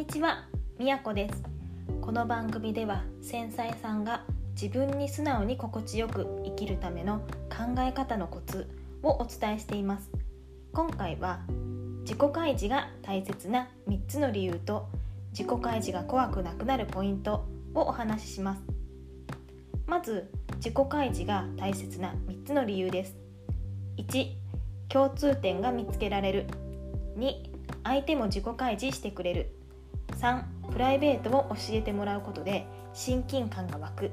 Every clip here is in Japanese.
にちは、みやこです。この番組では繊細さんが自分に素直に心地よく生きるための考え方のコツをお伝えしています。今回は自己開示が大切な3つの理由と自己開示が怖くなくなるポイントをお話しします。まず自己開示が大切な3つの理由です。1共通点が見つけられる。2相手も自己開示してくれる。3プライベートを教えてもらうことで親近感が湧く。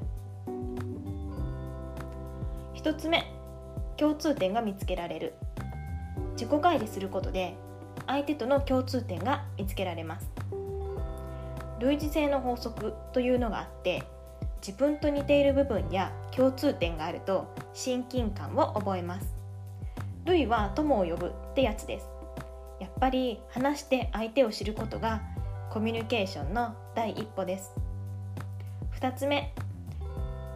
1つ目共通点が見つけられる。自己開示することで相手との共通点が見つけられます。類似性の法則というのがあって自分と似ている部分や共通点があると親近感を覚えます。類は友を呼ぶってやつです。やっぱり話して相手を知ることがコミュニケーションの第一歩です。2つ目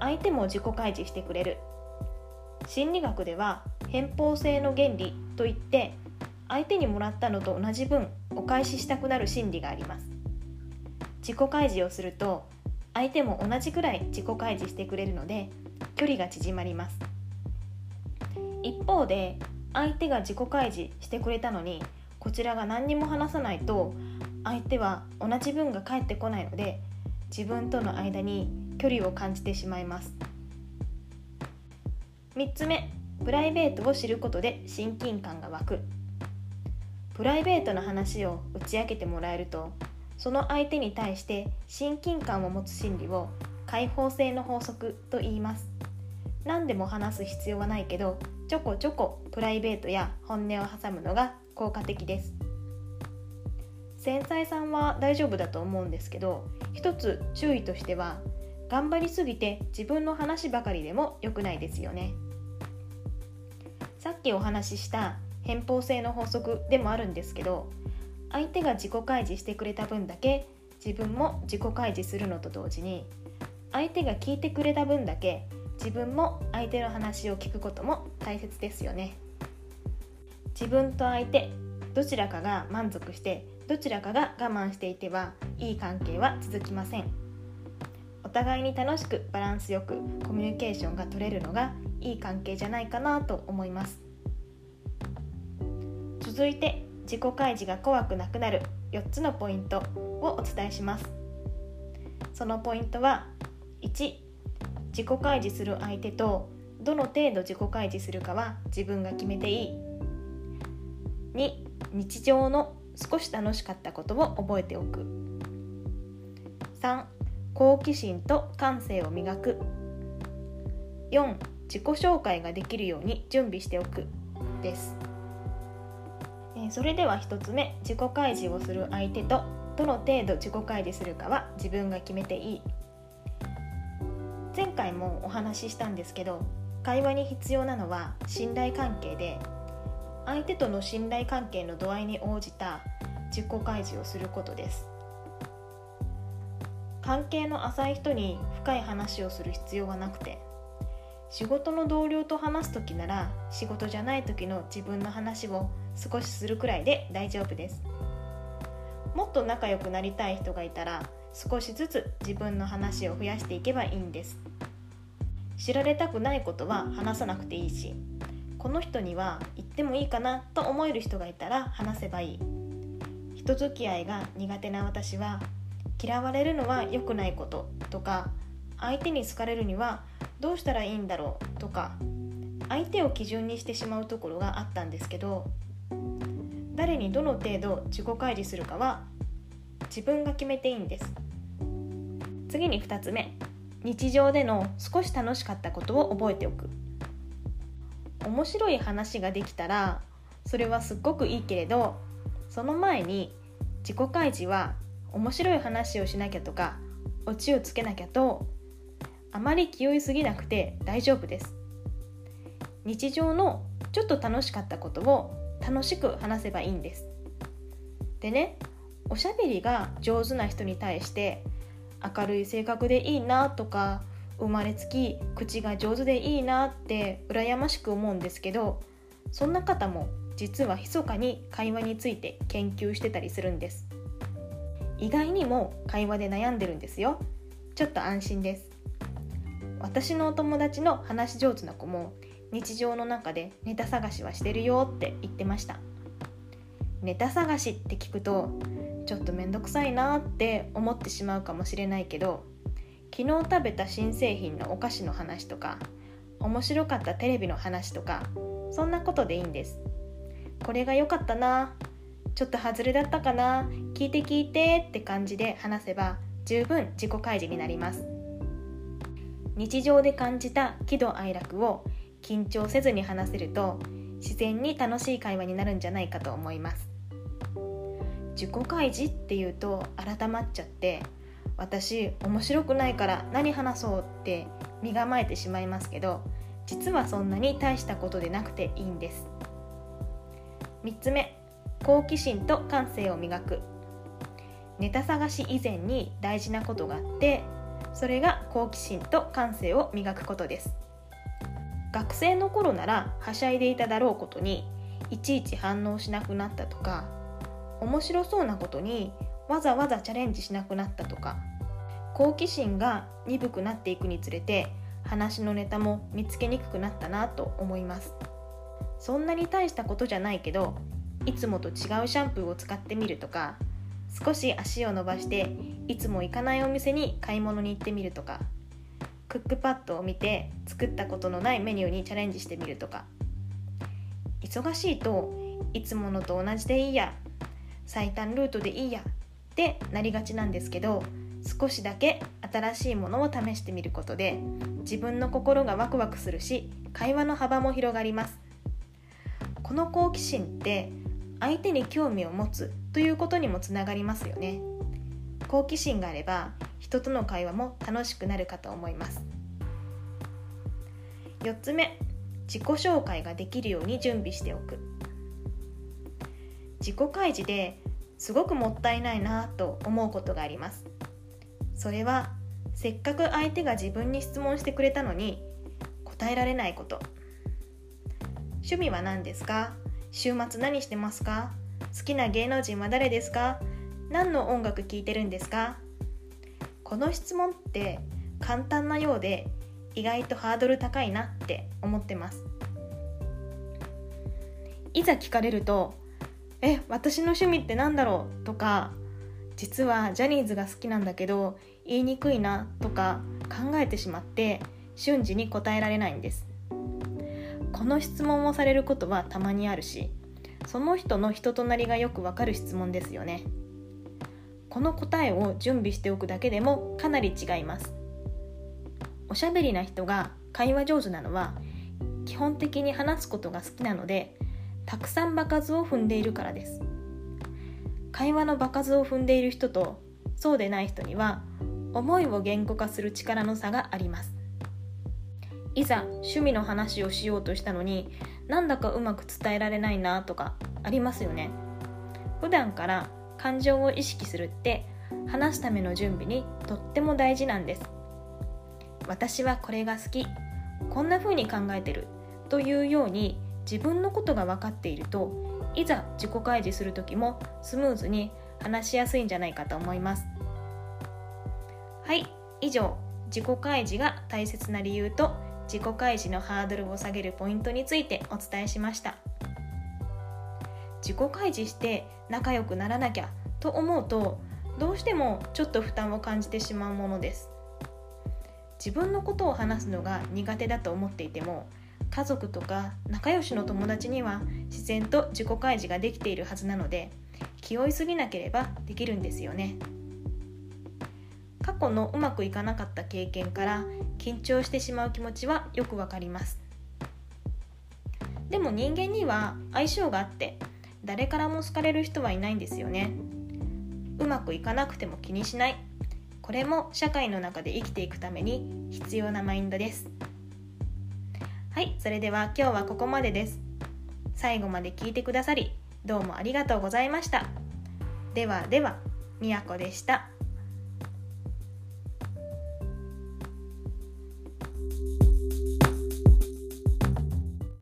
相手も自己開示してくれる。心理学では偏方性の原理といって相手にもらったのと同じ分お返ししたくなる心理があります。自己開示をすると相手も同じくらい自己開示してくれるので距離が縮まります。一方で相手が自己開示してくれたのにこちらが何にも話さないと相手は同じ分が返ってこないので自分との間に距離を感じてしまいます。3つ目プライベートを知ることで親近感が湧く。プライベートの話を打ち明けてもらえるとその相手に対して親近感を持つ心理を開放性の法則と言います。何でも話す必要はないけどちょこちょこプライベートや本音を挟むのが効果的です。繊細さんは大丈夫だと思うんですけど一つ注意としては頑張りすぎて自分の話ばかりでも良くないですよねさっきお話しした偏方性の法則でもあるんですけど相手が自己開示してくれた分だけ自分も自己開示するのと同時に相手が聞いてくれた分だけ自分も相手の話を聞くことも大切ですよね。自分と相手どちらかが満足してどちらかが我慢していてはいい関係は続きません。お互いに楽しくバランスよくコミュニケーションが取れるのがいい関係じゃないかなと思います。続いて自己開示が怖くなくなる4つのポイントをお伝えします。そのポイントは1自己開示する相手とどの程度自己開示するかは自分が決めていい。2日常の少し楽しかったことを覚えておく。3好奇心と感性を磨く。4自己紹介ができるように準備しておく。です。それでは1つ目自己開示をする相手とどの程度自己開示するかは自分が決めていい。前回もお話ししたんですけど会話に必要なのは信頼関係で相手との信頼関係の度合いに応じた自己開示をすることです。関係の浅い人に深い話をする必要はなくて仕事の同僚と話す時なら仕事じゃない時の自分の話を少しするくらいで大丈夫です。もっと仲良くなりたい人がいたら少しずつ自分の話を増やしていけばいいんです。知られたくないことは話さなくていいしこの人には言ってもいいかなと思える人がいたら話せばいい。人付き合いが苦手な私は嫌われるのは良くないこととか相手に好かれるにはどうしたらいいんだろうとか相手を基準にしてしまうところがあったんですけど誰にどの程度自己開示するかは自分が決めていいんです。次に2つ目。日常での少し楽しかったことを覚えておく。面白い話ができたらそれはすっごくいいけれどその前に自己開示は面白い話をしなきゃとかオチをつけなきゃとあまり気負いすぎなくて大丈夫です。日常のちょっと楽しかったことを楽しく話せばいいんです。でねおしゃべりが上手な人に対して明るい性格でいいなとか生まれつき口が上手でいいなって羨ましく思うんですけどそんな方も実は密かに会話について研究してたりするんです。意外にも会話で悩んでるんですよ。ちょっと安心です。私のお友達の話し上手な子も日常の中でネタ探しはしてるよって言ってました。ネタ探しって聞くとちょっと面倒くさいなって思ってしまうかもしれないけど昨日食べた新製品のお菓子の話とか面白かったテレビの話とかそんなことでいいんです。これが良かったなちょっと外れだったかな聞いて聞いてって感じで話せば十分自己開示になります。日常で感じた喜怒哀楽を緊張せずに話せると自然に楽しい会話になるんじゃないかと思います。自己開示っていうと改まっちゃって私面白くないから何話そうって身構えてしまいますけど実はそんなに大したことでなくていいんです。3つ目好奇心と感性を磨く。ネタ探し以前に大事なことがあってそれが好奇心と感性を磨くことです。学生の頃ならはしゃいでいただろうことにいちいち反応しなくなったとか面白そうなことにわざわざチャレンジしなくなったとか好奇心が鈍くなっていくにつれて話のネタも見つけにくくなったなと思います。そんなに大したことじゃないけどいつもと違うシャンプーを使ってみるとか少し足を伸ばしていつも行かないお店に買い物に行ってみるとかクックパッドを見て作ったことのないメニューにチャレンジしてみるとか。忙しいといつものと同じでいいや最短ルートでいいやってなりがちなんですけど少しだけ新しいものを試してみることで自分の心がワクワクするし会話の幅も広がります。この好奇心って相手に興味を持つということにもつながりますよね。好奇心があれば人との会話も楽しくなるかと思います。4つ目自己紹介ができるように準備しておく。自己開示ですごくもったいないなと思うことがあります。それはせっかく相手が自分に質問してくれたのに答えられないこと。趣味は何ですか？週末何してますか？好きな芸能人は誰ですか？何の音楽聴いてるんですか？この質問って簡単なようで意外とハードル高いなって思ってます。いざ聞かれると「え私の趣味って何だろう?」とか「実はジャニーズが好きなんだけど言いにくいな」とか考えてしまって瞬時に答えられないんです。この質問をされることはたまにあるしその人の人となりがよくわかる質問ですよね。この答えを準備しておくだけでもかなり違います。おしゃべりな人が会話上手なのは基本的に話すことが好きなのでたくさん場数を踏んでいるからです。会話の場数を踏んでいる人とそうでない人には思いを言語化する力の差があります。いざ趣味の話をしようとしたのになんだかうまく伝えられないなとかありますよね。普段から感情を意識するって話すための準備にとっても大事なんです。私はこれが好きこんな風に考えてるというように自分のことが分かっているといざ自己開示する時もスムーズに話しやすいんじゃないかと思います。はい以上自己開示が大切な理由と自己開示のハードルを下げるポイントについてお伝えしました自己開示して仲良くならなきゃと思うとどうしてもちょっと負担を感じてしまうものです自分のことを話すのが苦手だと思っていても家族とか仲良しの友達には自然と自己開示ができているはずなので気負いすぎなければできるんですよね。去のうまくいかなかった経験から緊張してしまう気持ちはよくわかります。でも人間には相性があって誰からも好かれる人はいないんですよね。うまくいかなくても気にしない。これも社会の中で生きていくために必要なマインドです。はいそれでは今日はここまでです。最後まで聞いてくださりどうもありがとうございました。ではではみやこでした。